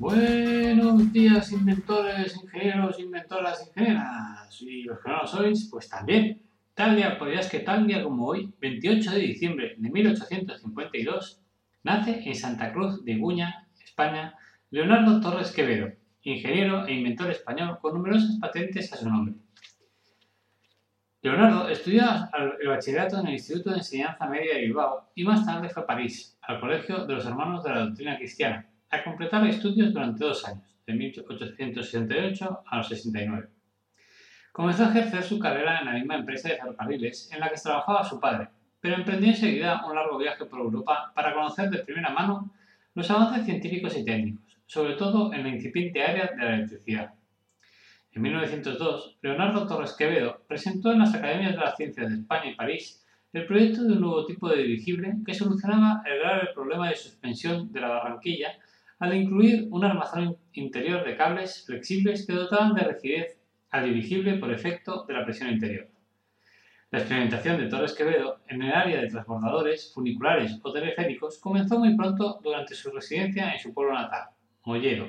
Buenos días, inventores, ingenieros, inventoras, ingenieras. Y los que no lo sois, pues también. Tal día, podrías que tal día como hoy, 28 de diciembre de 1852, nace en Santa Cruz de Iguña, España, Leonardo Torres Quevedo, ingeniero e inventor español con numerosas patentes a su nombre. Leonardo estudió el bachillerato en el Instituto de Enseñanza Media de Bilbao y más tarde fue a París, al Colegio de los Hermanos de la Doctrina Cristiana, a completar estudios durante dos años, de 1868 a los 69. Comenzó a ejercer su carrera en la misma empresa de ferrocarriles en la que trabajaba su padre, pero emprendió enseguida un largo viaje por Europa para conocer de primera mano los avances científicos y técnicos, sobre todo en la incipiente área de la electricidad. En 1902, Leonardo Torres Quevedo presentó en las Academias de las Ciencias de España y París el proyecto de un nuevo tipo de dirigible que solucionaba el grave problema de suspensión de la Barranquilla al incluir un armazón interior de cables flexibles que dotaban de rigidez al dirigible por efecto de la presión interior. La experimentación de Torres Quevedo en el área de transbordadores, funiculares o teleféricos comenzó muy pronto durante su residencia en su pueblo natal, Mollero.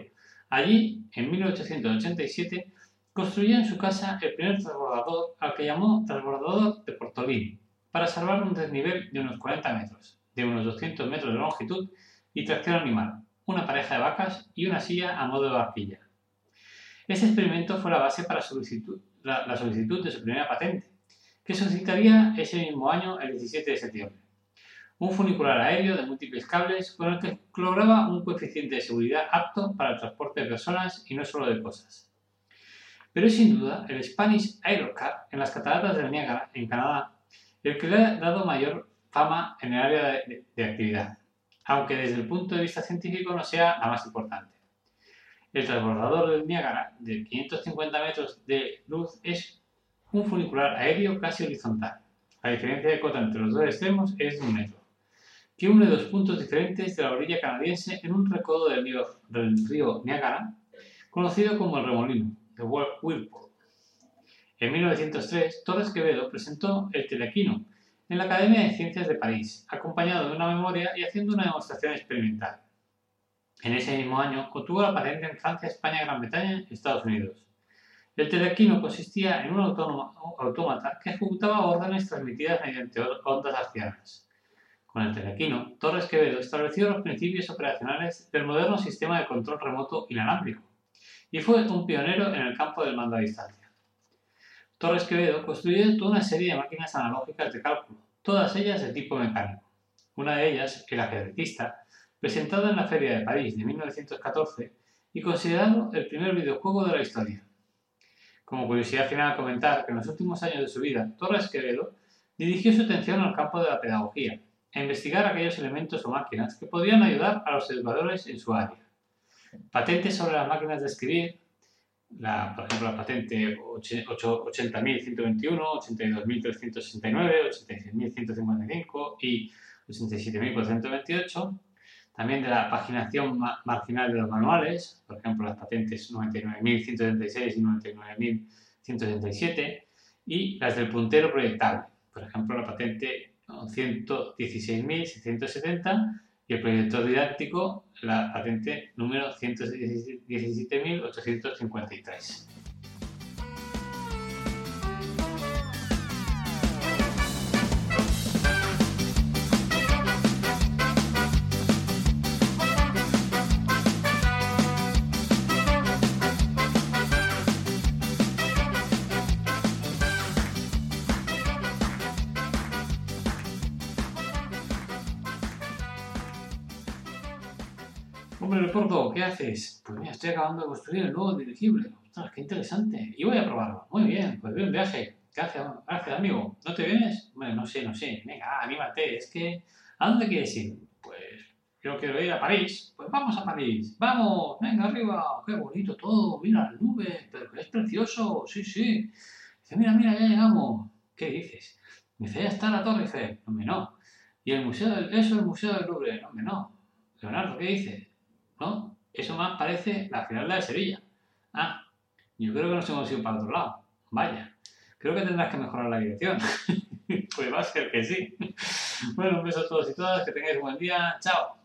Allí, en 1887, construyó en su casa el primer transbordador al que llamó transbordador de Portolín, para salvar un desnivel de unos 40 metros, de unos 200 metros de longitud y tracción animal, una pareja de vacas y una silla a modo de barquilla. Ese experimento fue la base para la, la solicitud de su primera patente, que solicitaría ese mismo año, el 17 de septiembre. Un funicular aéreo de múltiples cables con el que lograba un coeficiente de seguridad apto para el transporte de personas y no solo de cosas. Pero es sin duda el Spanish Aerocar en las cataratas del Niágara, en Canadá, el que le ha dado mayor fama en el área de, de actividad aunque desde el punto de vista científico no sea la más importante. El transbordador del Niágara, de 550 metros de luz, es un funicular aéreo casi horizontal. La diferencia de cota entre los dos extremos es de un metro, que une dos puntos diferentes de la orilla canadiense en un recodo del río, del río Niágara, conocido como el remolino, de Whirlpool. En 1903, Torres Quevedo presentó el telequino, en la Academia de Ciencias de París, acompañado de una memoria y haciendo una demostración experimental. En ese mismo año obtuvo la patente en Francia, España, Gran Bretaña y Estados Unidos. El telequino consistía en un autómata que ejecutaba órdenes transmitidas mediante ondas arcianas. Con el telequino, Torres Quevedo estableció los principios operacionales del moderno sistema de control remoto inalámbrico y fue un pionero en el campo del mando a distancia. Torres Quevedo construyó toda una serie de máquinas analógicas de cálculo, todas ellas de tipo mecánico. Una de ellas, el ajedrecista, presentado en la Feria de París de 1914 y considerado el primer videojuego de la historia. Como curiosidad final, comentar que en los últimos años de su vida, Torres Quevedo dirigió su atención al campo de la pedagogía, a investigar aquellos elementos o máquinas que podían ayudar a los educadores en su área. Patentes sobre las máquinas de escribir, la, por ejemplo, la patente 80.121, 82.369, 86.155 y 87.428. También de la paginación marginal de los manuales, por ejemplo, las patentes 99.176 y 99.177. Y las del puntero proyectable, por ejemplo, la patente 116.670 y el proyecto didáctico, la patente número 117.853. Hombre, Leopoldo, ¿qué haces? Pues mira, estoy acabando de construir el nuevo dirigible. Ostras, qué interesante. Y voy a probarlo. Muy bien, pues bien viaje. Gracias, gracias, amigo. ¿No te vienes? Bueno, no sé, no sé. Venga, anímate. Es que, ¿a dónde quieres ir? Pues yo quiero ir a París. Pues vamos a París. Vamos, venga arriba. Qué bonito todo. Mira las nubes, pero es precioso. Sí, sí. Dice, mira, mira, ya llegamos. ¿Qué dices? Dice, ya está la Torre Eiffel. No, me no. Y el museo del, eso es el Museo del Louvre. No, me no. Leonardo, ¿qué dices? ¿No? Eso más parece la final de Sevilla. Ah, yo creo que nos hemos ido para otro lado. Vaya, creo que tendrás que mejorar la dirección. pues va a ser que sí. Bueno, un beso a todos y todas, que tengáis un buen día. Chao.